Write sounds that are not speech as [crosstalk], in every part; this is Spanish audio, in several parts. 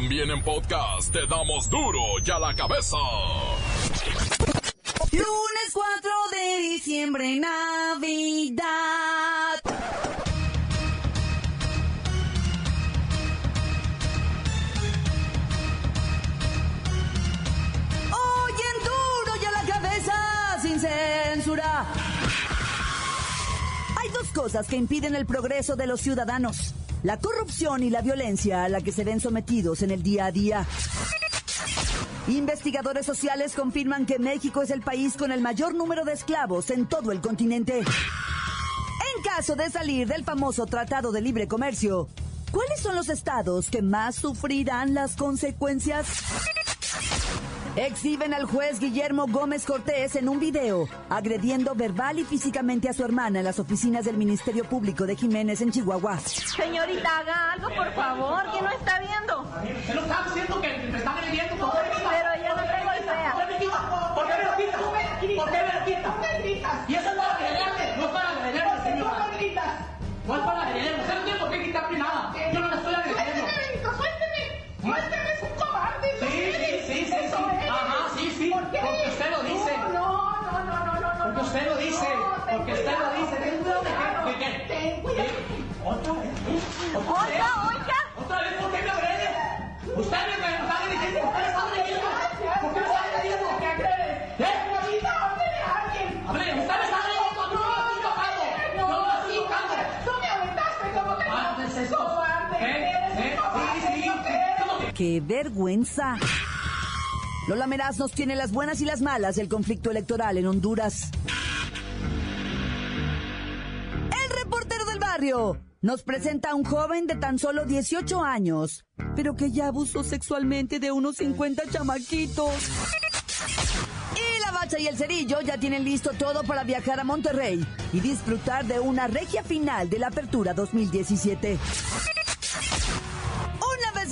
También en podcast te damos duro y a la cabeza. Lunes 4 de diciembre, Navidad. Hoy en duro y a la cabeza, sin censura. Hay dos cosas que impiden el progreso de los ciudadanos. La corrupción y la violencia a la que se ven sometidos en el día a día. Investigadores sociales confirman que México es el país con el mayor número de esclavos en todo el continente. En caso de salir del famoso Tratado de Libre Comercio, ¿cuáles son los estados que más sufrirán las consecuencias? Exhiben al juez Guillermo Gómez Cortés en un video, agrediendo verbal y físicamente a su hermana en las oficinas del Ministerio Público de Jiménez en Chihuahua. Señorita, haga algo, por favor, que no está viendo. ¿Qué lo está diciendo que me está agrediendo? ¿Por qué ¡Qué vergüenza! Lola Meraz nos tiene las buenas y las malas del conflicto electoral en Honduras. El reportero del barrio nos presenta a un joven de tan solo 18 años, pero que ya abusó sexualmente de unos 50 chamaquitos. Y la bacha y el cerillo ya tienen listo todo para viajar a Monterrey y disfrutar de una regia final de la Apertura 2017.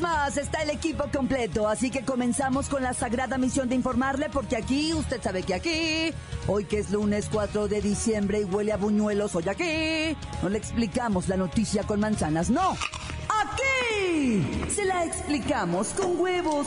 Más está el equipo completo, así que comenzamos con la sagrada misión de informarle, porque aquí, usted sabe que aquí, hoy que es lunes 4 de diciembre y huele a buñuelos, hoy aquí, no le explicamos la noticia con manzanas, no. Aquí se la explicamos con huevos.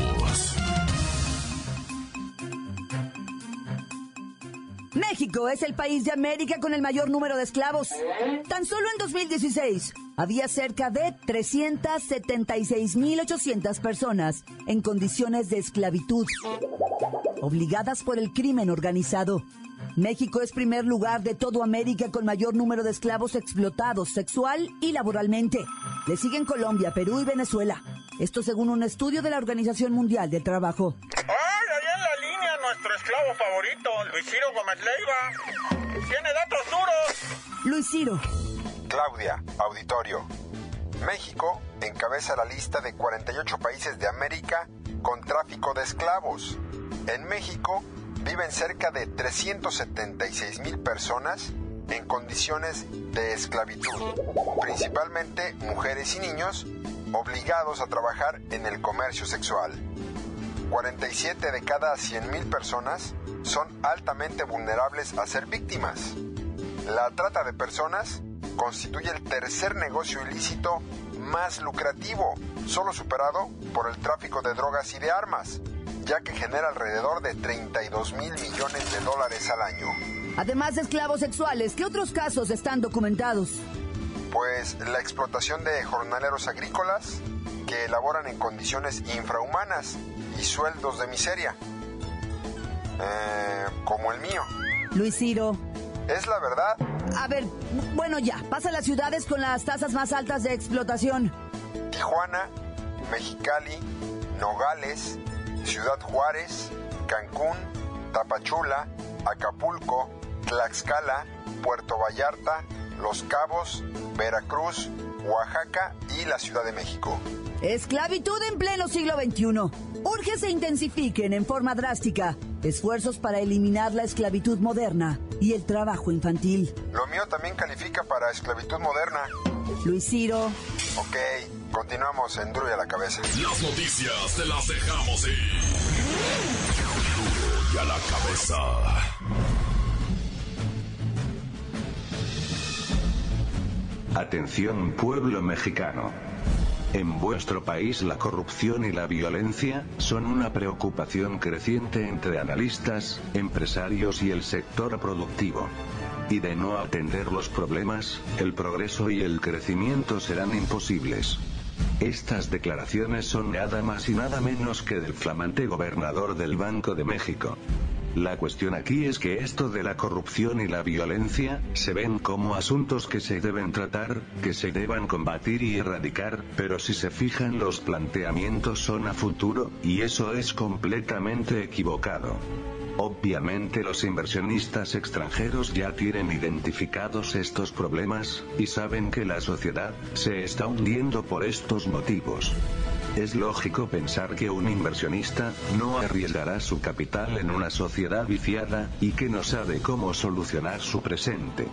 México es el país de América con el mayor número de esclavos. Tan solo en 2016 había cerca de 376.800 personas en condiciones de esclavitud, obligadas por el crimen organizado. México es primer lugar de todo América con mayor número de esclavos explotados sexual y laboralmente. Le siguen Colombia, Perú y Venezuela. Esto según un estudio de la Organización Mundial del Trabajo. ¡Ay, ahí en la línea nuestro esclavo favorito, Luis Ciro Gómez Leiva! ¡Tiene datos duros! Luis Ciro, Claudia, auditorio. México encabeza la lista de 48 países de América con tráfico de esclavos. En México viven cerca de 376 mil personas en condiciones de esclavitud, principalmente mujeres y niños obligados a trabajar en el comercio sexual. 47 de cada 100.000 personas son altamente vulnerables a ser víctimas. La trata de personas constituye el tercer negocio ilícito más lucrativo, solo superado por el tráfico de drogas y de armas, ya que genera alrededor de 32 mil millones de dólares al año. además de esclavos sexuales, ¿qué otros casos están documentados? Pues la explotación de jornaleros agrícolas que elaboran en condiciones infrahumanas y sueldos de miseria, Eh, como el mío. Luis Ciro. Es la verdad. A ver, bueno ya, pasa a las ciudades con las tasas más altas de explotación. Tijuana, Mexicali, Nogales, Ciudad Juárez, Cancún, Tapachula, Acapulco, Tlaxcala, Puerto Vallarta, Los Cabos, Veracruz, Oaxaca y la Ciudad de México. Esclavitud en pleno siglo XXI. Urge se intensifiquen en forma drástica esfuerzos para eliminar la esclavitud moderna y el trabajo infantil. Lo mío también califica para esclavitud moderna. Luis Ciro, Ok, continuamos en Duro y a la cabeza. Las noticias te las dejamos ir. Duro y a la cabeza. Atención pueblo mexicano. En vuestro país la corrupción y la violencia son una preocupación creciente entre analistas, empresarios y el sector productivo. Y de no atender los problemas, el progreso y el crecimiento serán imposibles. Estas declaraciones son nada más y nada menos que del flamante gobernador del Banco de México. La cuestión aquí es que esto de la corrupción y la violencia, se ven como asuntos que se deben tratar, que se deban combatir y erradicar, pero si se fijan los planteamientos son a futuro, y eso es completamente equivocado. Obviamente los inversionistas extranjeros ya tienen identificados estos problemas, y saben que la sociedad, se está hundiendo por estos motivos. Es lógico pensar que un inversionista no arriesgará su capital en una sociedad viciada y que no sabe cómo solucionar su presente.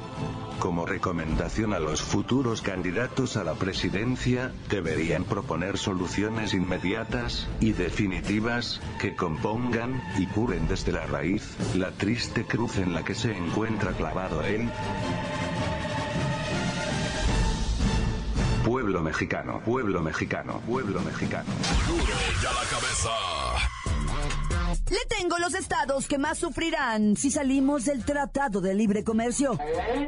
Como recomendación a los futuros candidatos a la presidencia, deberían proponer soluciones inmediatas y definitivas que compongan y curen desde la raíz la triste cruz en la que se encuentra clavado él. Pueblo mexicano, pueblo mexicano, pueblo mexicano. La cabeza. Le tengo los estados que más sufrirán si salimos del Tratado de Libre Comercio.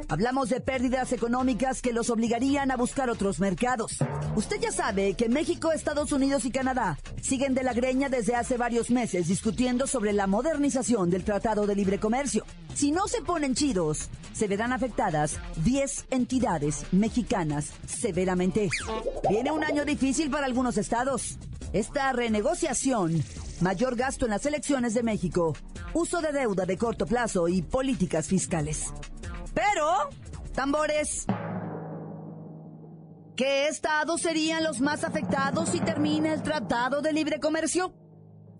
Hablamos de pérdidas económicas que los obligarían a buscar otros mercados. Usted ya sabe que México, Estados Unidos y Canadá siguen de la greña desde hace varios meses discutiendo sobre la modernización del Tratado de Libre Comercio. Si no se ponen chidos, se verán afectadas 10 entidades mexicanas severamente. Viene un año difícil para algunos estados. Esta renegociación mayor gasto en las elecciones de México, uso de deuda de corto plazo y políticas fiscales. Pero, tambores, ¿qué estados serían los más afectados si termina el Tratado de Libre Comercio?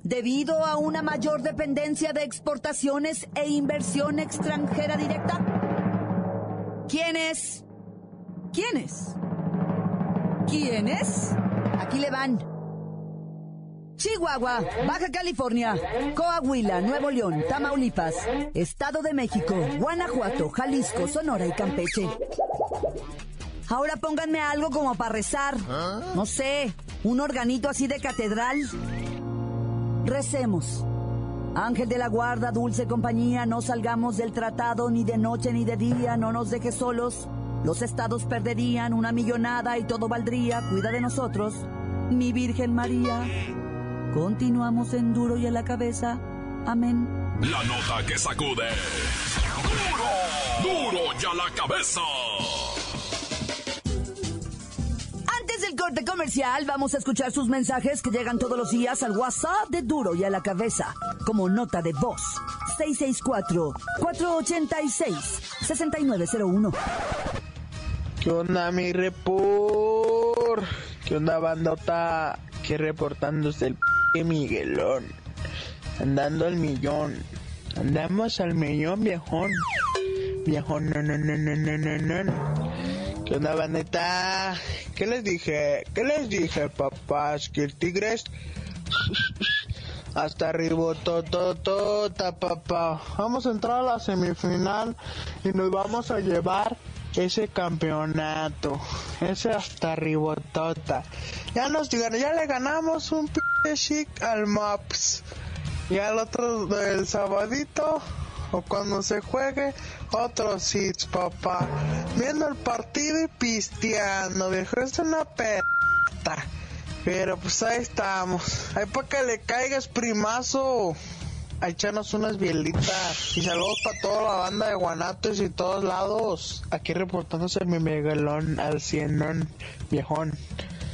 Debido a una mayor dependencia de exportaciones e inversión extranjera directa. ¿Quiénes? ¿Quiénes? ¿Quiénes? Aquí le van. Chihuahua, Baja California, Coahuila, Nuevo León, Tamaulipas, Estado de México, Guanajuato, Jalisco, Sonora y Campeche. Ahora pónganme algo como para rezar. No sé, un organito así de catedral. Recemos. Ángel de la guarda, dulce compañía, no salgamos del tratado ni de noche ni de día, no nos dejes solos. Los estados perderían una millonada y todo valdría. Cuida de nosotros, mi Virgen María. Continuamos en duro y a la cabeza. Amén. La nota que sacude. Duro, duro y a la cabeza. Antes del corte comercial, vamos a escuchar sus mensajes que llegan todos los días al WhatsApp de Duro y a la cabeza, como nota de voz. 664-486-6901. ¿Qué onda, mi report? ¿Qué onda, bandota? Que reportándose el p Miguelón. Andando al millón. Andamos al millón, viejón. Viejón, no, no, no, no, no, no, no. ¿Qué onda, bandeta? ¿Qué les dije? ¿Qué les dije, papás? Que el Tigres... Hasta arriba, tototota, papá. Vamos a entrar a la semifinal y nos vamos a llevar ese campeonato. Ese hasta ribotota. Ya nos ya le ganamos un chic al Maps. Y al otro del sabadito o cuando se juegue otros hits, papá. Viendo el partido y pisteando, viejo. Es una perta. Pero pues ahí estamos. Ahí para que le caigas primazo. A echarnos unas bielitas. Y saludos para toda la banda de Guanatos y todos lados. Aquí reportándose mi Miguelón al cienón viejón.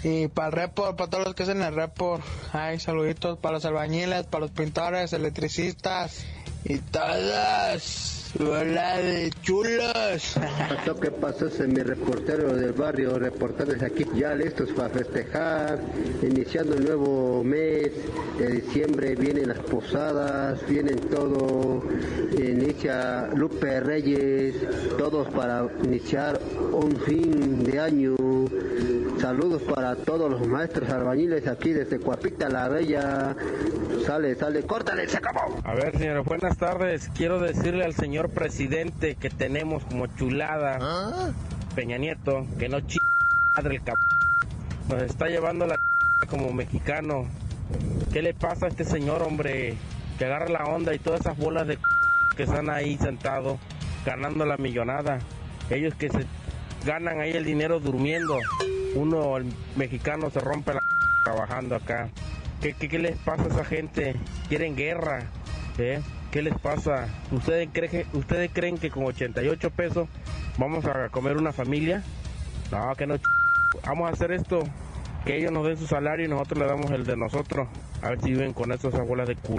Y para el report, para todos los que hacen el report. Ay, saluditos para los albañiles, para los pintores, electricistas y todas. Hola de chulos. [laughs] Pasó que pasó es mi reportero del barrio, reportando aquí ya listos para festejar, iniciando el nuevo mes de diciembre, vienen las posadas, vienen todo, inicia Lupe Reyes, todos para iniciar un fin de año. Saludos para todos los maestros albañiles aquí desde Cuapita la Bella. Sale, sale, córtale, se acabó. A ver, señores, buenas tardes. Quiero decirle al señor presidente que tenemos como chulada Peña Nieto que no ch madre el cap nos está llevando la como mexicano. ¿Qué le pasa a este señor, hombre? Que agarra la onda y todas esas bolas de que están ahí sentados ganando la millonada. Ellos que se ganan ahí el dinero durmiendo. Uno, el mexicano, se rompe la [laughs] trabajando acá. ¿Qué, qué, les pasa a esa gente? ¿Quieren guerra? ¿Eh? ¿Qué les pasa? ¿Ustedes, creen, ¿Ustedes creen que con 88 pesos vamos a comer una familia? No, que no. [laughs] Vamos a hacer esto. Que ellos nos den su salario y nosotros le damos el de nosotros. A ver si viven con esas abuelas de culo.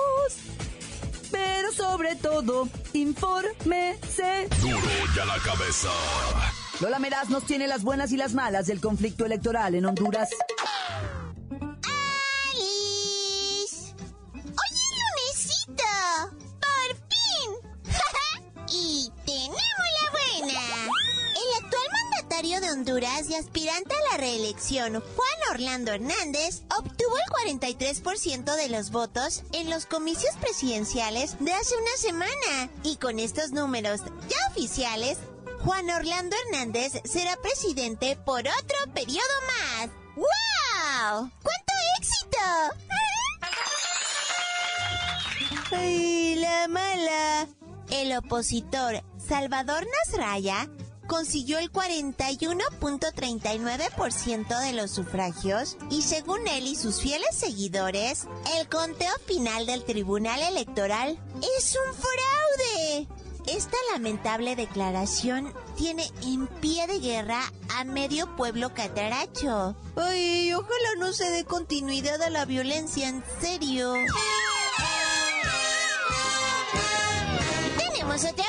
Pero sobre todo, infórmese. Duro y a la cabeza. Lola Meraz nos tiene las buenas y las malas del conflicto electoral en Honduras. Honduras y aspirante a la reelección, Juan Orlando Hernández, obtuvo el 43% de los votos en los comicios presidenciales de hace una semana. Y con estos números ya oficiales, Juan Orlando Hernández será presidente por otro periodo más. ¡Wow! ¡Cuánto éxito! ¡Ay, la mala! El opositor Salvador Nasraya consiguió el 41.39% de los sufragios y según él y sus fieles seguidores, el conteo final del Tribunal Electoral es un fraude. Esta lamentable declaración tiene en pie de guerra a medio pueblo cataracho. Ay, ojalá no se dé continuidad a la violencia, en serio. Tenemos otra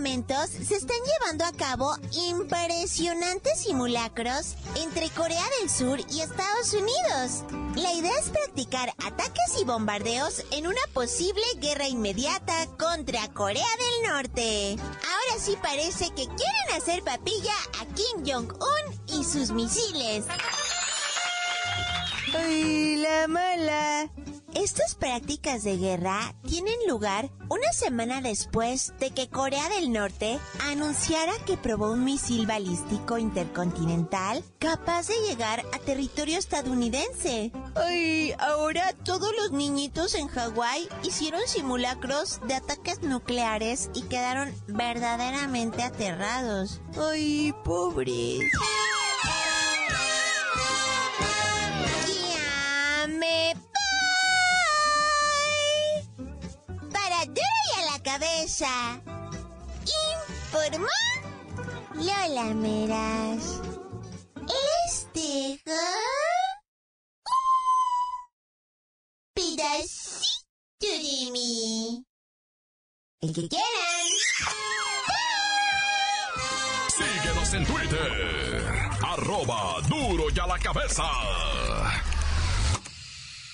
se están llevando a cabo impresionantes simulacros entre Corea del Sur y Estados Unidos. La idea es practicar ataques y bombardeos en una posible guerra inmediata contra Corea del Norte. Ahora sí parece que quieren hacer papilla a Kim Jong-un y sus misiles. ¡Ay, la mala! Estas prácticas de guerra tienen lugar una semana después de que Corea del Norte anunciara que probó un misil balístico intercontinental capaz de llegar a territorio estadounidense. Ay, ahora todos los niñitos en Hawái hicieron simulacros de ataques nucleares y quedaron verdaderamente aterrados. Ay, pobres. Cabeza. Informó Lola Meras. Este pedacito de mí. El que quieran. Síguenos en Twitter. Arroba duro y a la cabeza.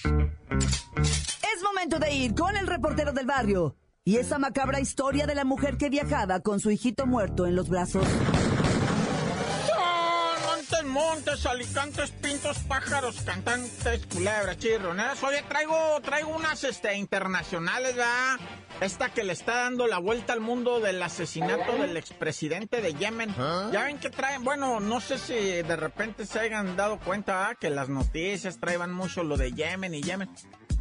Es momento de ir con el reportero del barrio y esa macabra historia de la mujer que viajaba con su hijito muerto en los brazos. Montes, montes, alicantes, pintos, pájaros, cantantes, culebras, chirroneras. Oye, traigo, traigo unas este, internacionales, ¿verdad? Esta que le está dando la vuelta al mundo del asesinato del expresidente de Yemen. Ya ven que traen, bueno, no sé si de repente se hayan dado cuenta ¿verdad? que las noticias traían mucho lo de Yemen y Yemen.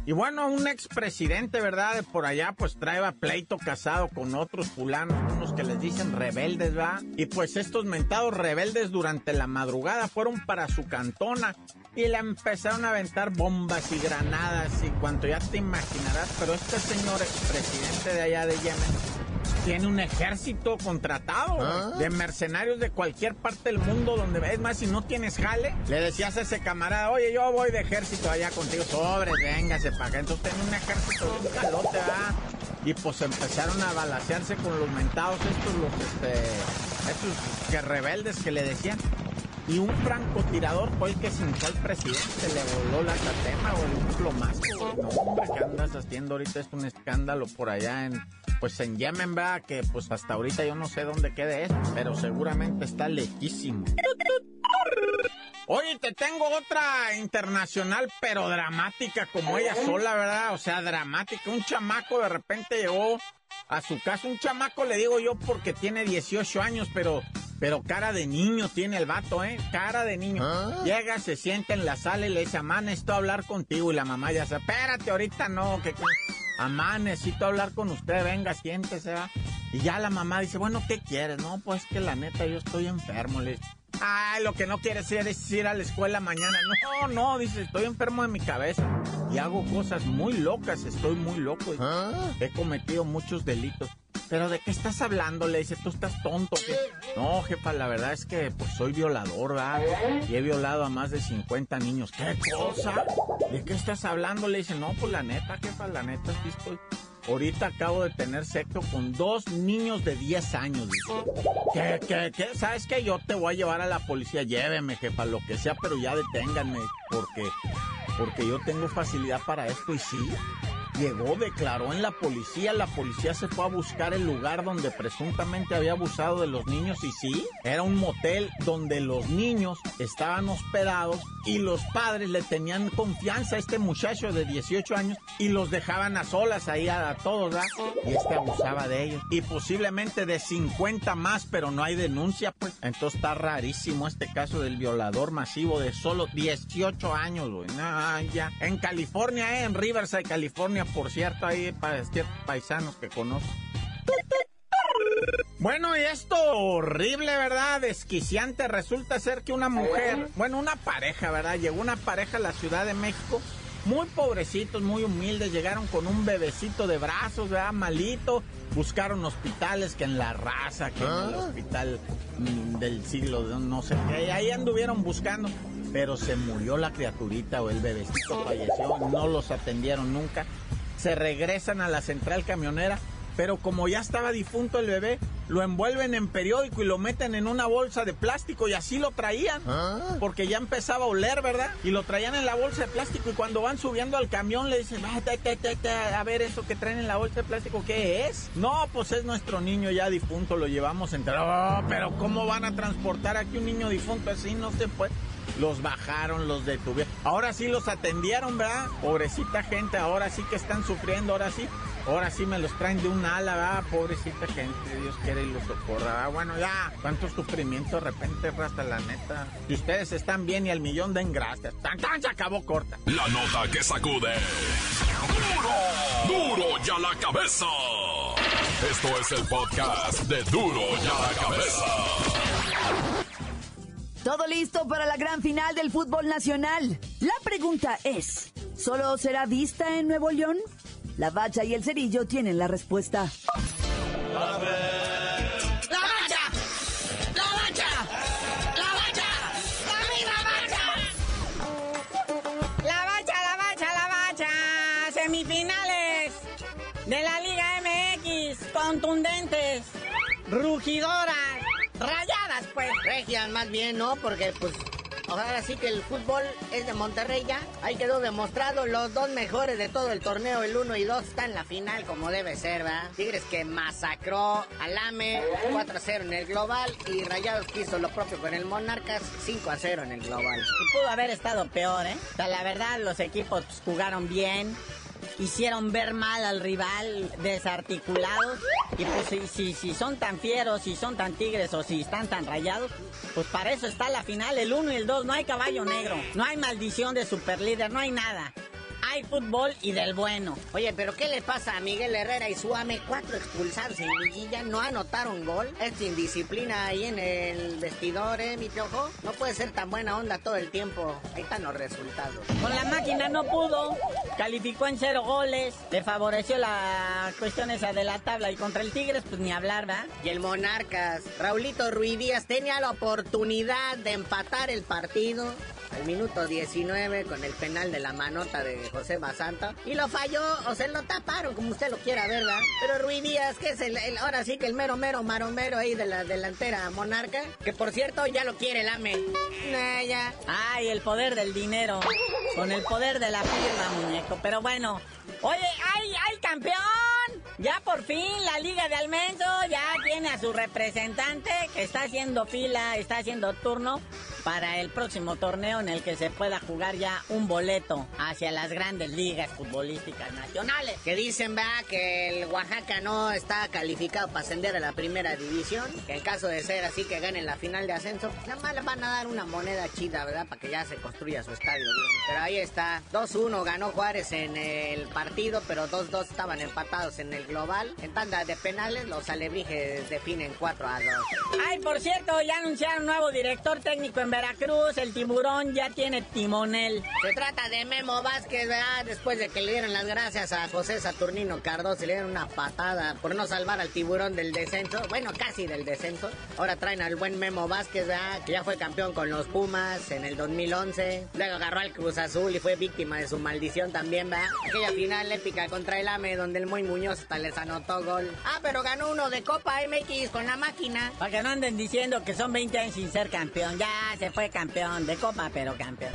Y bueno, un expresidente, ¿verdad? De por allá, pues traeba pleito casado con otros fulanos, unos que les dicen rebeldes, ¿verdad? Y pues estos mentados rebeldes durante la madrugada fueron para su cantona y le empezaron a aventar bombas y granadas y cuanto ya te imaginarás, pero este señor expresidente de allá de Yemen. Tiene un ejército contratado güey, de mercenarios de cualquier parte del mundo donde es más si no tienes jale le decías a ese camarada oye yo voy de ejército allá contigo sobres véngase para acá entonces tenía un ejército de un calote ¿verdad? y pues empezaron a balasearse con los mentados estos los este estos que rebeldes que le decían y un francotirador fue el que sentó al presidente, le voló la catema o un plomazo. No, hombre, ¿qué andas haciendo ahorita? Es un escándalo por allá en, pues en Yemen, ¿verdad? Que pues hasta ahorita yo no sé dónde quede esto, pero seguramente está lejísimo. Oye, te tengo otra internacional, pero dramática como ella sola, ¿verdad? O sea, dramática. Un chamaco de repente llegó a su casa. Un chamaco le digo yo porque tiene 18 años, pero, pero cara de niño tiene el vato, ¿eh? Cara de niño. Llega, se sienta en la sala y le dice, mamá, necesito hablar contigo. Y la mamá ya se, espérate, ahorita no, que... Mamá, necesito hablar con usted, venga, siéntese, ¿va? Y ya la mamá dice, bueno, ¿qué quieres? No, pues que la neta yo estoy enfermo. Le dice, Ay, lo que no quieres ir es ir a la escuela mañana. No, no, dice, estoy enfermo de mi cabeza. Y hago cosas muy locas, estoy muy loco. He cometido muchos delitos. ¿Pero de qué estás hablando? Le dice, tú estás tonto. ¿qué?". No, jefa, la verdad es que pues soy violador, ¿verdad? Y he violado a más de 50 niños. ¿Qué cosa? ¿De qué estás hablando? Le dice, no, pues la neta, jefa, la neta, sí estoy... Ahorita acabo de tener sexo con dos niños de 10 años. Dice. ¿Qué, qué, qué? ¿Sabes qué? Yo te voy a llevar a la policía. Lléveme, jefa, lo que sea, pero ya deténganme. Porque, porque yo tengo facilidad para esto y sí. Llegó, declaró en la policía, la policía se fue a buscar el lugar donde presuntamente había abusado de los niños y sí, era un motel donde los niños estaban hospedados y los padres le tenían confianza a este muchacho de 18 años y los dejaban a solas ahí a, a todos, ¿verdad? Y este abusaba de ellos. Y posiblemente de 50 más, pero no hay denuncia, pues. Entonces está rarísimo este caso del violador masivo de solo 18 años, güey. No, ya. En California, ¿eh? En Riverside, California, por cierto, hay pa- ciertos paisanos que conozco. Bueno, y esto horrible, ¿verdad? Desquiciante. Resulta ser que una mujer, bueno, una pareja, ¿verdad? Llegó una pareja a la Ciudad de México, muy pobrecitos, muy humildes, llegaron con un bebecito de brazos, ¿verdad? Malito. Buscaron hospitales que en la raza, que en el hospital mm, del siglo de no sé qué. y Ahí anduvieron buscando. Pero se murió la criaturita o el bebecito falleció, no los atendieron nunca. Se regresan a la central camionera pero como ya estaba difunto el bebé, lo envuelven en periódico y lo meten en una bolsa de plástico y así lo traían. Porque ya empezaba a oler, ¿verdad? Y lo traían en la bolsa de plástico y cuando van subiendo al camión le dicen, "Ah, a ver eso que traen en la bolsa de plástico, ¿qué es? No, pues es nuestro niño ya difunto, lo llevamos entre... Oh, pero ¿cómo van a transportar aquí un niño difunto así? No se puede. Los bajaron, los detuvieron. Ahora sí los atendieron, ¿verdad? Pobrecita gente, ahora sí que están sufriendo, ahora sí. Ahora sí me los traen de un ala, ¿verdad? Pobrecita gente, Dios quiere y los socorra. Bueno, ya, cuánto sufrimiento de repente, hasta la neta. Si ustedes están bien y al millón den gracias. Tan, tan, se acabó corta. La nota que sacude. ¡Duro! ¡Duro ya la cabeza! Esto es el podcast de Duro ya la cabeza. Todo listo para la gran final del fútbol nacional. La pregunta es, ¿solo será vista en Nuevo León? La bacha y el cerillo tienen la respuesta. ¡La bacha! ¡La bacha! ¡La bacha! ¡La misma bacha! La bacha, la bacha, la bacha. Semifinales de la Liga MX. Contundentes. Rugidoras. Rayadas, pues. Regias, más bien, ¿no? Porque, pues, ahora sí que el fútbol es de Monterrey ya. Ahí quedó demostrado. Los dos mejores de todo el torneo, el 1 y 2, están en la final como debe ser, ¿verdad? Tigres que masacró al AME 4 a 0 en el global. Y Rayados que hizo lo propio con el Monarcas 5 a 0 en el global. Y pudo haber estado peor, ¿eh? O sea, la verdad, los equipos pues, jugaron bien. Hicieron ver mal al rival desarticulados. Y pues si, si, si son tan fieros, si son tan tigres o si están tan rayados, pues para eso está la final, el 1 y el 2. No hay caballo negro, no hay maldición de superlíder, no hay nada. Hay fútbol y del bueno. Oye, pero ¿qué le pasa a Miguel Herrera y Suame? Cuatro expulsados en liguilla, no anotaron gol. Es indisciplina ahí en el vestidor, ¿eh, mi piojo? No puede ser tan buena onda todo el tiempo. Ahí están los resultados. Con la máquina no pudo, calificó en cero goles, le favoreció la cuestión esa de la tabla y contra el Tigres pues ni hablar, ¿va? Y el Monarcas, Raulito Ruiz Díaz tenía la oportunidad de empatar el partido al minuto 19 con el penal de la manota de José Basanta y lo falló o se lo taparon como usted lo quiera ver, ¿verdad? Pero Ruiz Díaz, que es el, ahora sí que el mero mero maromero ahí de la delantera monarca, que por cierto ya lo quiere el AME. Ya. Ay, el poder del dinero. Con el poder de la firma, muñeco. Pero bueno. Oye, ¡ay, ay, campeón! Ya por fin la Liga de Almenso ya tiene a su representante que está haciendo fila, está haciendo turno para el próximo torneo en el que se pueda jugar ya un boleto hacia las grandes ligas futbolísticas nacionales. Que dicen, va, que el Oaxaca no está calificado para ascender a la primera división. Que en caso de ser así que ganen la final de ascenso, nada más le van a dar una moneda chida, ¿verdad? Para que ya se construya su estadio bien. Pero ahí está, 2-1 ganó Juárez en el partido, pero 2-2 estaban empatados en el global. En tanda de penales, los alebrijes definen 4-2. Ay, por cierto, ya anunciaron nuevo director técnico en Veracruz. El tiburón ya tiene timonel. Se trata de Memo Vázquez, ¿verdad? Después de que le dieron las gracias a José Saturnino Cardoso, le dieron una patada por no salvar al tiburón del descenso. Bueno, casi del descenso. Ahora traen al buen Memo Vázquez, ¿verdad? Que ya fue campeón con los Pumas en el 2011. Luego agarró al Cruz Azul y fue víctima de su maldición también, ¿verdad? Aquella final épica contra el AME donde el muy Muñoz hasta les anotó gol. Ah, pero ganó uno de Copa MX con la máquina. Para que no anden diciendo que son 20 años sin ser campeón. Ya se fue campeón de copa, pero campeón.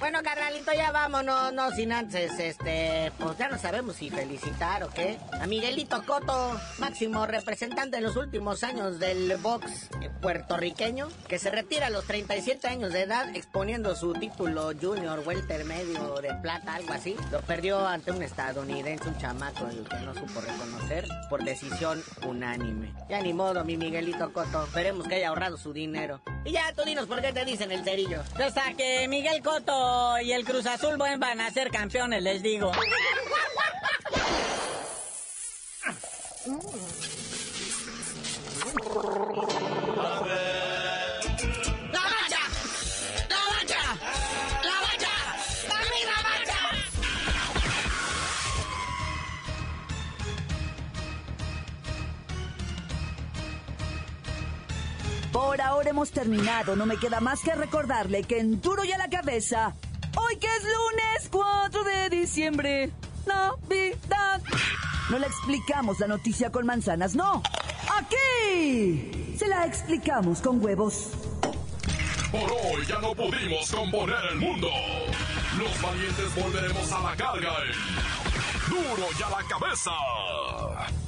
Bueno, carnalito, ya vámonos, no sin antes, este, pues ya no sabemos si felicitar o qué. A Miguelito Coto, máximo representante en los últimos años del box puertorriqueño, que se retira a los 37 años de edad exponiendo su título junior welter medio de plata, algo así. Lo perdió ante un estadounidense, un chamaco, el que no supo reconocer, por decisión unánime. Ya ni modo, mi Miguelito Coto, esperemos que haya ahorrado su dinero. Y ya, tú dinos por qué te dicen el cerillo. Hasta que Miguel Coto y el Cruz Azul vuelvan a ser campeones, les digo. [laughs] terminado. No me queda más que recordarle que en Duro y a la Cabeza, hoy que es lunes 4 de diciembre, Navidad. No le explicamos la noticia con manzanas, no. Aquí se la explicamos con huevos. Por hoy ya no pudimos componer el mundo. Los valientes volveremos a la carga en Duro y a la cabeza.